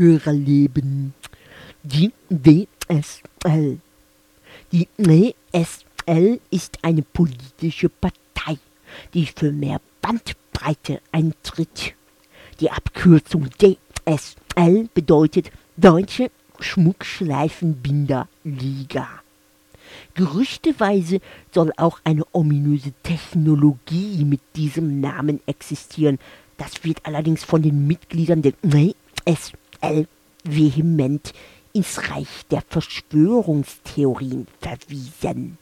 Hörerleben. Die WSL. Die WSL ist eine politische Partei, die für mehr Bandbreite eintritt. Die Abkürzung DSL bedeutet Deutsche Schmuckschleifenbinder-Liga. Gerüchteweise soll auch eine ominöse Technologie mit diesem Namen existieren. Das wird allerdings von den Mitgliedern der SL vehement ins Reich der Verschwörungstheorien verwiesen.